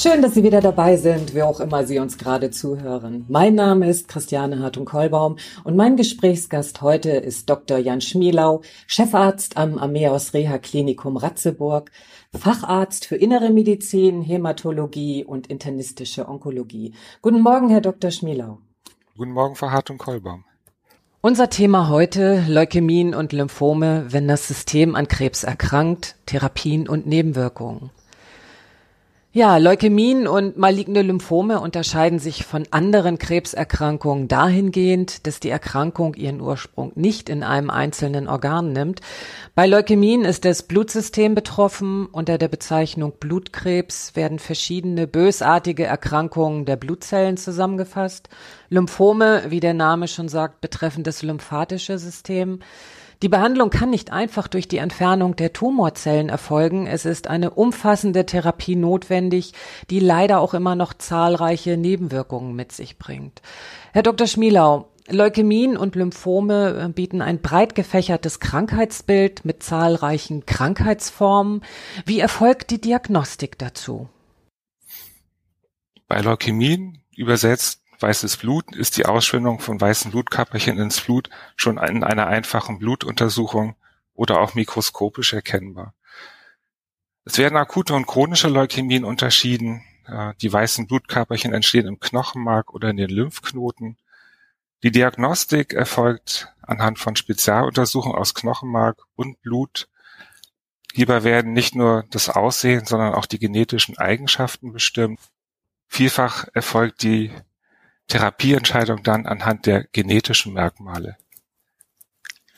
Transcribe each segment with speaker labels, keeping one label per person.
Speaker 1: Schön, dass Sie wieder dabei sind, wer auch immer Sie uns gerade zuhören. Mein Name ist Christiane Hartung-Kollbaum und mein Gesprächsgast heute ist Dr. Jan Schmielau, Chefarzt am Ameos Reha Klinikum Ratzeburg, Facharzt für Innere Medizin, Hämatologie und internistische Onkologie. Guten Morgen, Herr Dr. Schmielau.
Speaker 2: Guten Morgen, Frau Hartung-Kollbaum.
Speaker 1: Unser Thema heute Leukämien und Lymphome, wenn das System an Krebs erkrankt, Therapien und Nebenwirkungen. Ja, Leukämien und maligne Lymphome unterscheiden sich von anderen Krebserkrankungen dahingehend, dass die Erkrankung ihren Ursprung nicht in einem einzelnen Organ nimmt. Bei Leukämien ist das Blutsystem betroffen. Unter der Bezeichnung Blutkrebs werden verschiedene bösartige Erkrankungen der Blutzellen zusammengefasst. Lymphome, wie der Name schon sagt, betreffen das lymphatische System. Die Behandlung kann nicht einfach durch die Entfernung der Tumorzellen erfolgen. Es ist eine umfassende Therapie notwendig, die leider auch immer noch zahlreiche Nebenwirkungen mit sich bringt. Herr Dr. Schmielau, Leukämien und Lymphome äh, bieten ein breit gefächertes Krankheitsbild mit zahlreichen Krankheitsformen. Wie erfolgt die Diagnostik dazu?
Speaker 2: Bei Leukämien übersetzt Weißes Blut ist die Ausschwemmung von weißen Blutkörperchen ins Blut schon in einer einfachen Blutuntersuchung oder auch mikroskopisch erkennbar. Es werden akute und chronische Leukämien unterschieden. Die weißen Blutkörperchen entstehen im Knochenmark oder in den Lymphknoten. Die Diagnostik erfolgt anhand von Spezialuntersuchungen aus Knochenmark und Blut. Hierbei werden nicht nur das Aussehen, sondern auch die genetischen Eigenschaften bestimmt. Vielfach erfolgt die Therapieentscheidung dann anhand der genetischen Merkmale.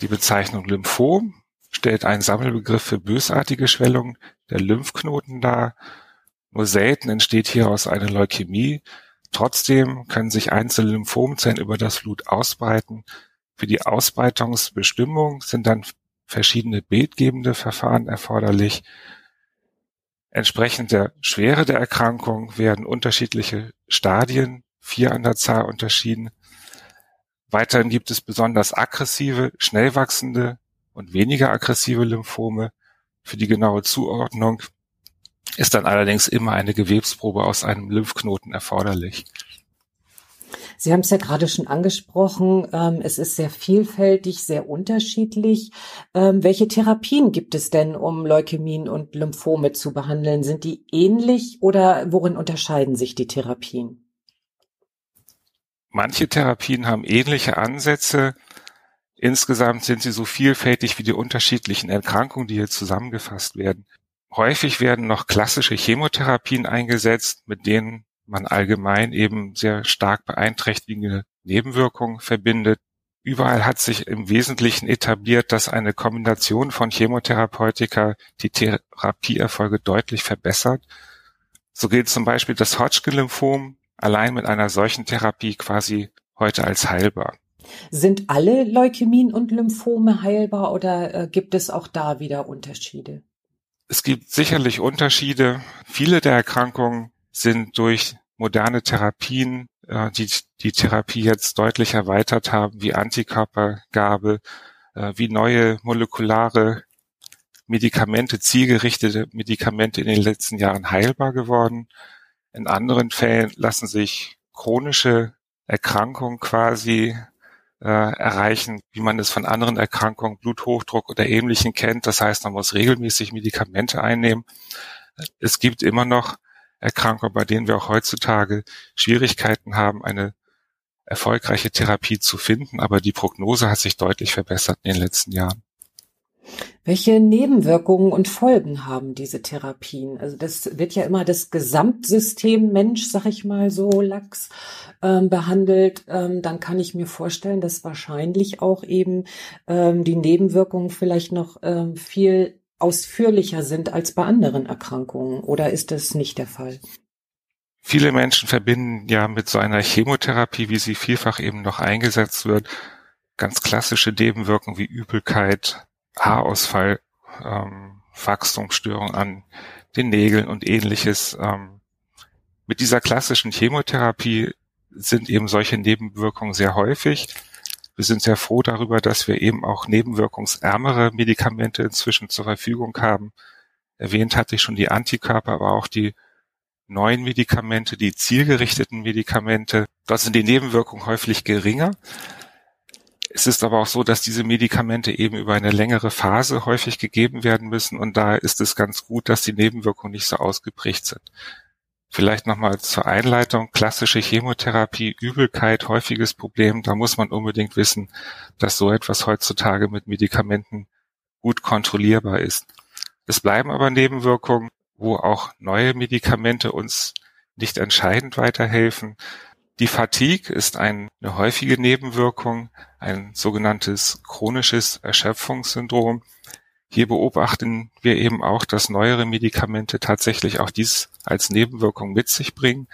Speaker 2: Die Bezeichnung Lymphom stellt einen Sammelbegriff für bösartige Schwellung der Lymphknoten dar. Nur selten entsteht hieraus eine Leukämie. Trotzdem können sich einzelne Lymphomzellen über das Blut ausbreiten. Für die Ausbreitungsbestimmung sind dann verschiedene bildgebende Verfahren erforderlich. Entsprechend der Schwere der Erkrankung werden unterschiedliche Stadien vier an der Zahl unterschieden. Weiterhin gibt es besonders aggressive, schnell wachsende und weniger aggressive Lymphome. Für die genaue Zuordnung ist dann allerdings immer eine Gewebsprobe aus einem Lymphknoten erforderlich.
Speaker 1: Sie haben es ja gerade schon angesprochen, ähm, es ist sehr vielfältig, sehr unterschiedlich. Ähm, welche Therapien gibt es denn, um Leukämien und Lymphome zu behandeln? Sind die ähnlich oder worin unterscheiden sich die Therapien?
Speaker 2: Manche Therapien haben ähnliche Ansätze. Insgesamt sind sie so vielfältig wie die unterschiedlichen Erkrankungen, die hier zusammengefasst werden. Häufig werden noch klassische Chemotherapien eingesetzt, mit denen man allgemein eben sehr stark beeinträchtigende Nebenwirkungen verbindet. Überall hat sich im Wesentlichen etabliert, dass eine Kombination von Chemotherapeutika die Therapieerfolge deutlich verbessert. So gilt zum Beispiel das Hodgkin-Lymphom allein mit einer solchen Therapie quasi heute als heilbar.
Speaker 1: Sind alle Leukämien und Lymphome heilbar oder äh, gibt es auch da wieder Unterschiede?
Speaker 2: Es gibt sicherlich Unterschiede. Viele der Erkrankungen sind durch moderne Therapien, äh, die die Therapie jetzt deutlich erweitert haben, wie Antikörpergabe, äh, wie neue molekulare Medikamente, zielgerichtete Medikamente in den letzten Jahren heilbar geworden. In anderen Fällen lassen sich chronische Erkrankungen quasi äh, erreichen, wie man es von anderen Erkrankungen, Bluthochdruck oder Ähnlichem kennt. Das heißt, man muss regelmäßig Medikamente einnehmen. Es gibt immer noch Erkrankungen, bei denen wir auch heutzutage Schwierigkeiten haben, eine erfolgreiche Therapie zu finden, aber die Prognose hat sich deutlich verbessert in den letzten Jahren.
Speaker 1: Welche Nebenwirkungen und Folgen haben diese Therapien? Also das wird ja immer das Gesamtsystem Mensch, sag ich mal so lax, ähm, behandelt. Ähm, dann kann ich mir vorstellen, dass wahrscheinlich auch eben ähm, die Nebenwirkungen vielleicht noch ähm, viel ausführlicher sind als bei anderen Erkrankungen. Oder ist das nicht der Fall?
Speaker 2: Viele Menschen verbinden ja mit so einer Chemotherapie, wie sie vielfach eben noch eingesetzt wird, ganz klassische Nebenwirkungen wie Übelkeit, Haarausfall, ähm, Wachstumsstörung an den Nägeln und ähnliches. Ähm, mit dieser klassischen Chemotherapie sind eben solche Nebenwirkungen sehr häufig. Wir sind sehr froh darüber, dass wir eben auch nebenwirkungsärmere Medikamente inzwischen zur Verfügung haben. Erwähnt hatte ich schon die Antikörper, aber auch die neuen Medikamente, die zielgerichteten Medikamente. Dort sind die Nebenwirkungen häufig geringer. Es ist aber auch so, dass diese Medikamente eben über eine längere Phase häufig gegeben werden müssen und da ist es ganz gut, dass die Nebenwirkungen nicht so ausgeprägt sind. Vielleicht nochmal zur Einleitung. Klassische Chemotherapie, Übelkeit, häufiges Problem. Da muss man unbedingt wissen, dass so etwas heutzutage mit Medikamenten gut kontrollierbar ist. Es bleiben aber Nebenwirkungen, wo auch neue Medikamente uns nicht entscheidend weiterhelfen. Die Fatigue ist eine häufige Nebenwirkung, ein sogenanntes chronisches Erschöpfungssyndrom. Hier beobachten wir eben auch, dass neuere Medikamente tatsächlich auch dies als Nebenwirkung mit sich bringen.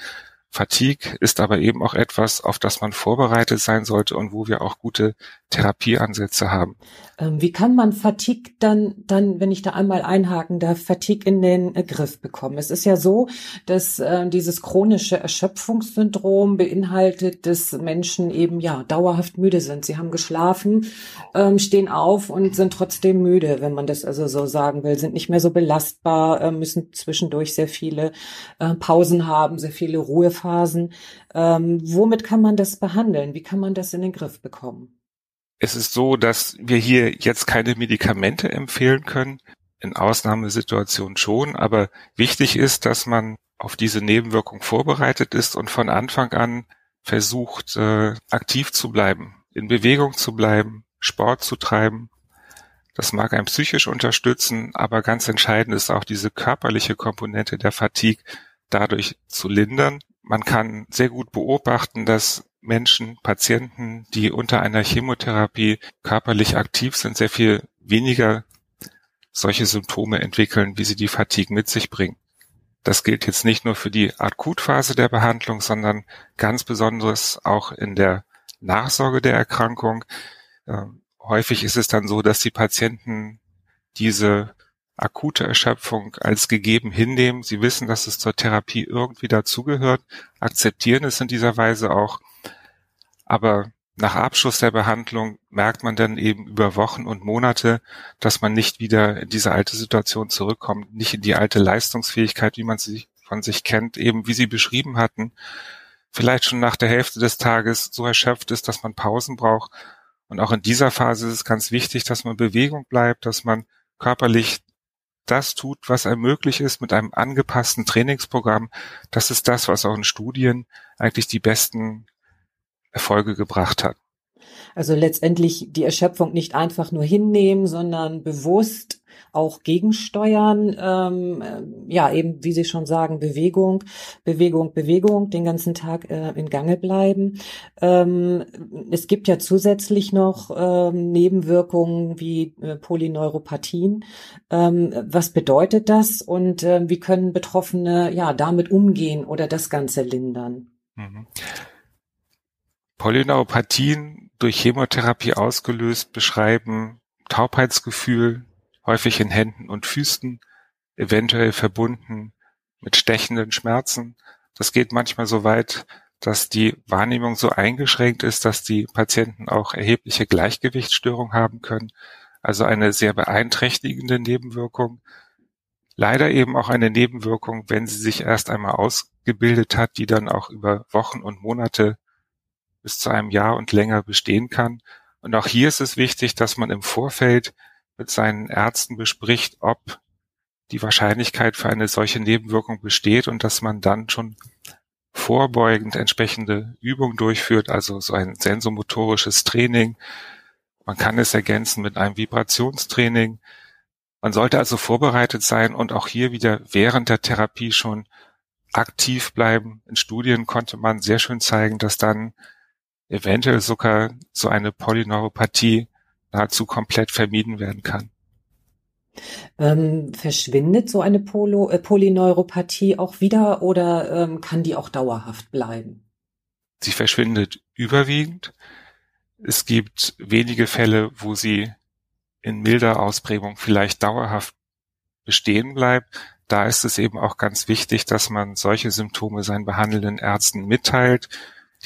Speaker 2: Fatigue ist aber eben auch etwas, auf das man vorbereitet sein sollte und wo wir auch gute Therapieansätze haben.
Speaker 1: Ähm, wie kann man Fatigue dann, dann, wenn ich da einmal einhaken darf, Fatigue in den äh, Griff bekommen? Es ist ja so, dass äh, dieses chronische Erschöpfungssyndrom beinhaltet, dass Menschen eben ja dauerhaft müde sind. Sie haben geschlafen, ähm, stehen auf und sind trotzdem müde, wenn man das also so sagen will, sind nicht mehr so belastbar, äh, müssen zwischendurch sehr viele äh, Pausen haben, sehr viele Ruhephasen. Ähm, womit kann man das behandeln? Wie kann man das in den Griff bekommen?
Speaker 2: Es ist so, dass wir hier jetzt keine Medikamente empfehlen können, in Ausnahmesituationen schon, aber wichtig ist, dass man auf diese Nebenwirkung vorbereitet ist und von Anfang an versucht, äh, aktiv zu bleiben, in Bewegung zu bleiben, Sport zu treiben. Das mag einen psychisch unterstützen, aber ganz entscheidend ist auch diese körperliche Komponente der Fatigue dadurch zu lindern. Man kann sehr gut beobachten, dass Menschen, Patienten, die unter einer Chemotherapie körperlich aktiv sind, sehr viel weniger solche Symptome entwickeln, wie sie die Fatigue mit sich bringen. Das gilt jetzt nicht nur für die Akutphase der Behandlung, sondern ganz besonders auch in der Nachsorge der Erkrankung. Ähm, häufig ist es dann so, dass die Patienten diese akute Erschöpfung als gegeben hinnehmen. Sie wissen, dass es zur Therapie irgendwie dazugehört, akzeptieren es in dieser Weise auch aber nach Abschluss der Behandlung merkt man dann eben über Wochen und Monate, dass man nicht wieder in diese alte Situation zurückkommt, nicht in die alte Leistungsfähigkeit, wie man sie von sich kennt, eben wie Sie beschrieben hatten, vielleicht schon nach der Hälfte des Tages so erschöpft ist, dass man Pausen braucht. Und auch in dieser Phase ist es ganz wichtig, dass man Bewegung bleibt, dass man körperlich das tut, was einem möglich ist mit einem angepassten Trainingsprogramm. Das ist das, was auch in Studien eigentlich die besten Erfolge gebracht hat.
Speaker 1: Also letztendlich die Erschöpfung nicht einfach nur hinnehmen, sondern bewusst auch gegensteuern. Ähm, äh, ja, eben wie Sie schon sagen, Bewegung, Bewegung, Bewegung, den ganzen Tag äh, in Gange bleiben. Ähm, es gibt ja zusätzlich noch ähm, Nebenwirkungen wie äh, Polyneuropathien. Ähm, was bedeutet das und äh, wie können Betroffene ja damit umgehen oder das Ganze lindern? Mhm.
Speaker 2: Polyneuropathien durch Chemotherapie ausgelöst beschreiben Taubheitsgefühl, häufig in Händen und Füßen, eventuell verbunden mit stechenden Schmerzen. Das geht manchmal so weit, dass die Wahrnehmung so eingeschränkt ist, dass die Patienten auch erhebliche Gleichgewichtsstörungen haben können. Also eine sehr beeinträchtigende Nebenwirkung. Leider eben auch eine Nebenwirkung, wenn sie sich erst einmal ausgebildet hat, die dann auch über Wochen und Monate bis zu einem Jahr und länger bestehen kann. Und auch hier ist es wichtig, dass man im Vorfeld mit seinen Ärzten bespricht, ob die Wahrscheinlichkeit für eine solche Nebenwirkung besteht und dass man dann schon vorbeugend entsprechende Übungen durchführt, also so ein sensomotorisches Training. Man kann es ergänzen mit einem Vibrationstraining. Man sollte also vorbereitet sein und auch hier wieder während der Therapie schon aktiv bleiben. In Studien konnte man sehr schön zeigen, dass dann eventuell sogar so eine Polyneuropathie nahezu komplett vermieden werden kann.
Speaker 1: Ähm, verschwindet so eine Polo, äh, Polyneuropathie auch wieder oder ähm, kann die auch dauerhaft bleiben?
Speaker 2: Sie verschwindet überwiegend. Es gibt wenige Fälle, wo sie in milder Ausprägung vielleicht dauerhaft bestehen bleibt. Da ist es eben auch ganz wichtig, dass man solche Symptome seinen behandelnden Ärzten mitteilt.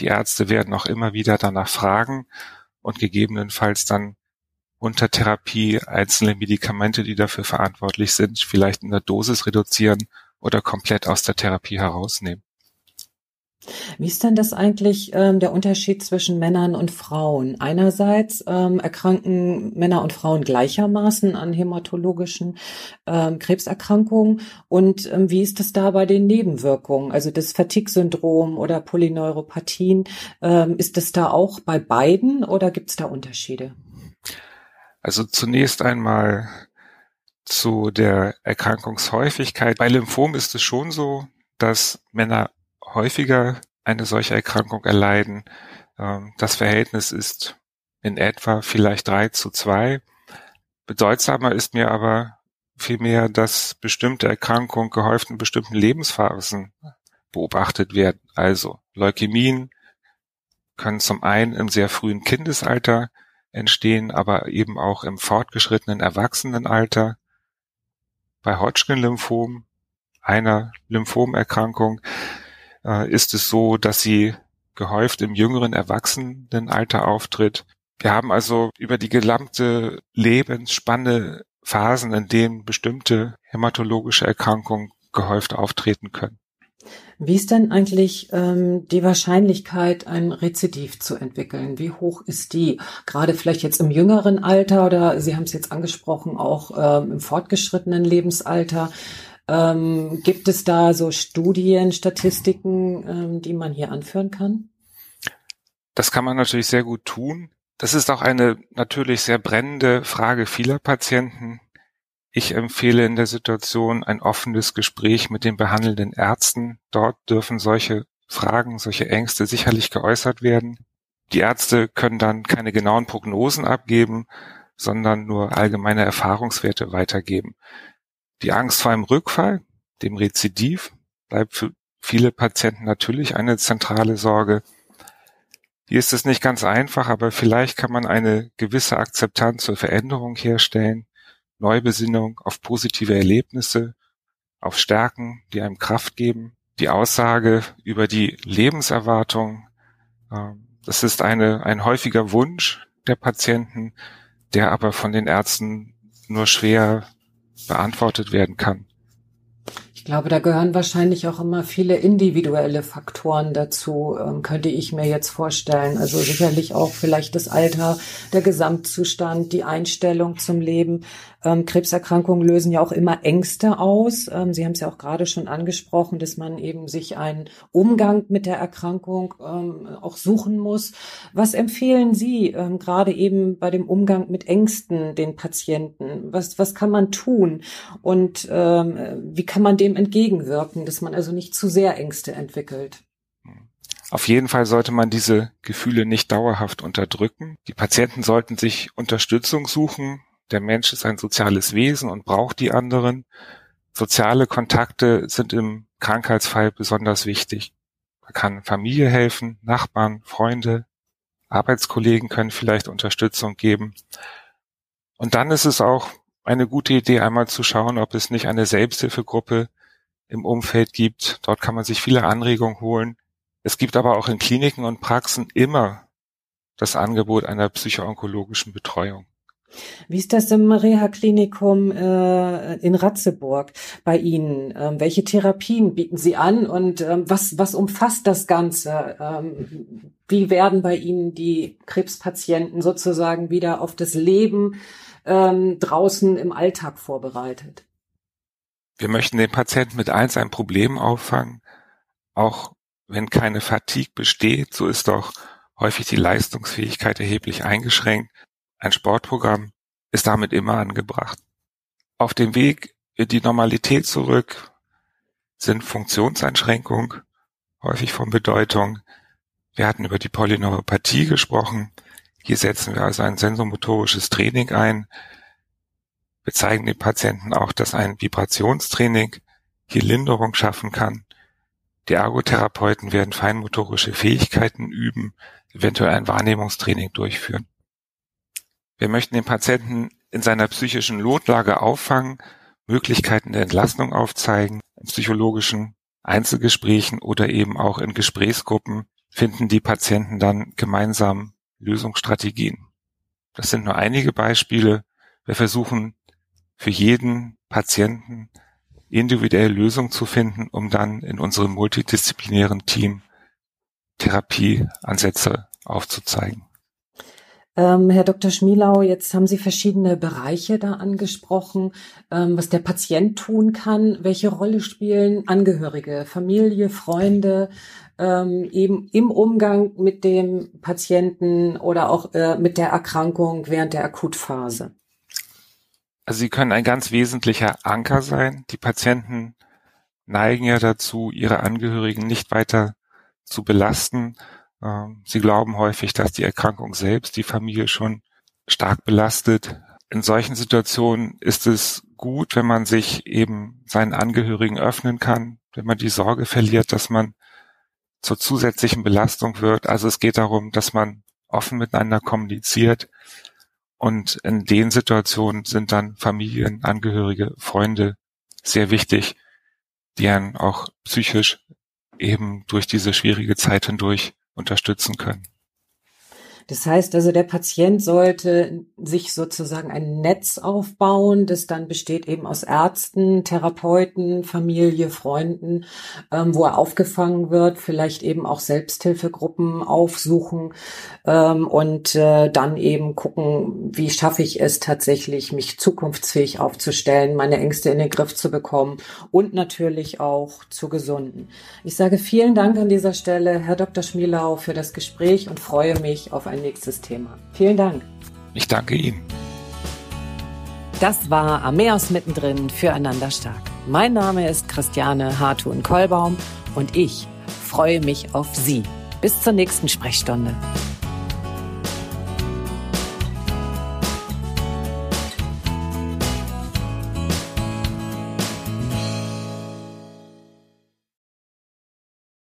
Speaker 2: Die Ärzte werden auch immer wieder danach fragen und gegebenenfalls dann unter Therapie einzelne Medikamente, die dafür verantwortlich sind, vielleicht in der Dosis reduzieren oder komplett aus der Therapie herausnehmen.
Speaker 1: Wie ist denn das eigentlich ähm, der Unterschied zwischen Männern und Frauen? Einerseits ähm, erkranken Männer und Frauen gleichermaßen an hämatologischen ähm, Krebserkrankungen und ähm, wie ist das da bei den Nebenwirkungen? Also das Fatigue-Syndrom oder Polyneuropathien, ähm, ist das da auch bei beiden oder gibt es da Unterschiede?
Speaker 2: Also zunächst einmal zu der Erkrankungshäufigkeit. Bei Lymphom ist es schon so, dass Männer häufiger eine solche Erkrankung erleiden. Ähm, das Verhältnis ist in etwa vielleicht drei zu zwei. Bedeutsamer ist mir aber vielmehr, dass bestimmte Erkrankungen gehäuft in bestimmten Lebensphasen beobachtet werden. Also Leukämien können zum einen im sehr frühen Kindesalter entstehen, aber eben auch im fortgeschrittenen Erwachsenenalter. Bei Hodgkin-Lymphom, einer Lymphomerkrankung, ist es so, dass sie gehäuft im jüngeren Erwachsenenalter auftritt. Wir haben also über die gesamte Lebensspanne Phasen, in denen bestimmte hämatologische Erkrankungen gehäuft auftreten können.
Speaker 1: Wie ist denn eigentlich ähm, die Wahrscheinlichkeit, ein Rezidiv zu entwickeln? Wie hoch ist die? Gerade vielleicht jetzt im jüngeren Alter oder Sie haben es jetzt angesprochen, auch ähm, im fortgeschrittenen Lebensalter. Ähm, gibt es da so Studien, Statistiken, ähm, die man hier anführen kann?
Speaker 2: Das kann man natürlich sehr gut tun. Das ist auch eine natürlich sehr brennende Frage vieler Patienten. Ich empfehle in der Situation ein offenes Gespräch mit den behandelnden Ärzten. Dort dürfen solche Fragen, solche Ängste sicherlich geäußert werden. Die Ärzte können dann keine genauen Prognosen abgeben, sondern nur allgemeine Erfahrungswerte weitergeben. Die Angst vor einem Rückfall, dem Rezidiv, bleibt für viele Patienten natürlich eine zentrale Sorge. Hier ist es nicht ganz einfach, aber vielleicht kann man eine gewisse Akzeptanz zur Veränderung herstellen, Neubesinnung auf positive Erlebnisse, auf Stärken, die einem Kraft geben, die Aussage über die Lebenserwartung. Ähm, das ist eine, ein häufiger Wunsch der Patienten, der aber von den Ärzten nur schwer beantwortet werden kann.
Speaker 1: Ich glaube, da gehören wahrscheinlich auch immer viele individuelle Faktoren dazu, ähm, könnte ich mir jetzt vorstellen. Also sicherlich auch vielleicht das Alter, der Gesamtzustand, die Einstellung zum Leben. Ähm, Krebserkrankungen lösen ja auch immer Ängste aus. Ähm, Sie haben es ja auch gerade schon angesprochen, dass man eben sich einen Umgang mit der Erkrankung ähm, auch suchen muss. Was empfehlen Sie ähm, gerade eben bei dem Umgang mit Ängsten den Patienten? Was, was kann man tun? Und ähm, wie kann man dem entgegenwirken, dass man also nicht zu sehr Ängste entwickelt?
Speaker 2: Auf jeden Fall sollte man diese Gefühle nicht dauerhaft unterdrücken. Die Patienten sollten sich Unterstützung suchen, der Mensch ist ein soziales Wesen und braucht die anderen. Soziale Kontakte sind im Krankheitsfall besonders wichtig. Man kann Familie helfen, Nachbarn, Freunde, Arbeitskollegen können vielleicht Unterstützung geben. Und dann ist es auch eine gute Idee, einmal zu schauen, ob es nicht eine Selbsthilfegruppe im Umfeld gibt. Dort kann man sich viele Anregungen holen. Es gibt aber auch in Kliniken und Praxen immer das Angebot einer psychoonkologischen Betreuung.
Speaker 1: Wie ist das im Reha-Klinikum äh, in Ratzeburg bei Ihnen? Ähm, welche Therapien bieten Sie an und ähm, was, was umfasst das Ganze? Ähm, wie werden bei Ihnen die Krebspatienten sozusagen wieder auf das Leben ähm, draußen im Alltag vorbereitet?
Speaker 2: Wir möchten den Patienten mit eins ein Problem auffangen, auch wenn keine Fatigue besteht, so ist doch häufig die Leistungsfähigkeit erheblich eingeschränkt ein Sportprogramm ist damit immer angebracht. Auf dem Weg in die Normalität zurück sind Funktionseinschränkungen häufig von Bedeutung. Wir hatten über die Polyneuropathie gesprochen. Hier setzen wir also ein sensomotorisches Training ein. Wir zeigen den Patienten auch, dass ein Vibrationstraining hier Linderung schaffen kann. Die Ergotherapeuten werden feinmotorische Fähigkeiten üben, eventuell ein Wahrnehmungstraining durchführen. Wir möchten den Patienten in seiner psychischen Notlage auffangen, Möglichkeiten der Entlastung aufzeigen, in psychologischen Einzelgesprächen oder eben auch in Gesprächsgruppen finden die Patienten dann gemeinsam Lösungsstrategien. Das sind nur einige Beispiele. Wir versuchen für jeden Patienten individuell Lösungen zu finden, um dann in unserem multidisziplinären Team Therapieansätze aufzuzeigen.
Speaker 1: Ähm, Herr Dr. Schmielau, jetzt haben Sie verschiedene Bereiche da angesprochen, ähm, was der Patient tun kann. Welche Rolle spielen Angehörige, Familie, Freunde ähm, eben im Umgang mit dem Patienten oder auch äh, mit der Erkrankung während der Akutphase?
Speaker 2: Also sie können ein ganz wesentlicher Anker sein. Die Patienten neigen ja dazu, ihre Angehörigen nicht weiter zu belasten sie glauben häufig, dass die Erkrankung selbst die Familie schon stark belastet. In solchen Situationen ist es gut, wenn man sich eben seinen Angehörigen öffnen kann, wenn man die Sorge verliert, dass man zur zusätzlichen Belastung wird. Also es geht darum, dass man offen miteinander kommuniziert. Und in den Situationen sind dann Familien, Angehörige, Freunde sehr wichtig, die einen auch psychisch eben durch diese schwierige Zeit hindurch unterstützen können.
Speaker 1: Das heißt also, der Patient sollte sich sozusagen ein Netz aufbauen, das dann besteht eben aus Ärzten, Therapeuten, Familie, Freunden, ähm, wo er aufgefangen wird, vielleicht eben auch Selbsthilfegruppen aufsuchen ähm, und äh, dann eben gucken, wie schaffe ich es tatsächlich, mich zukunftsfähig aufzustellen, meine Ängste in den Griff zu bekommen und natürlich auch zu gesunden. Ich sage vielen Dank an dieser Stelle, Herr Dr. Schmielau, für das Gespräch und freue mich auf ein nächstes Thema. Vielen Dank.
Speaker 2: Ich danke Ihnen.
Speaker 1: Das war Ameos mittendrin füreinander stark. Mein Name ist Christiane Hartun-Kollbaum und ich freue mich auf Sie. Bis zur nächsten Sprechstunde.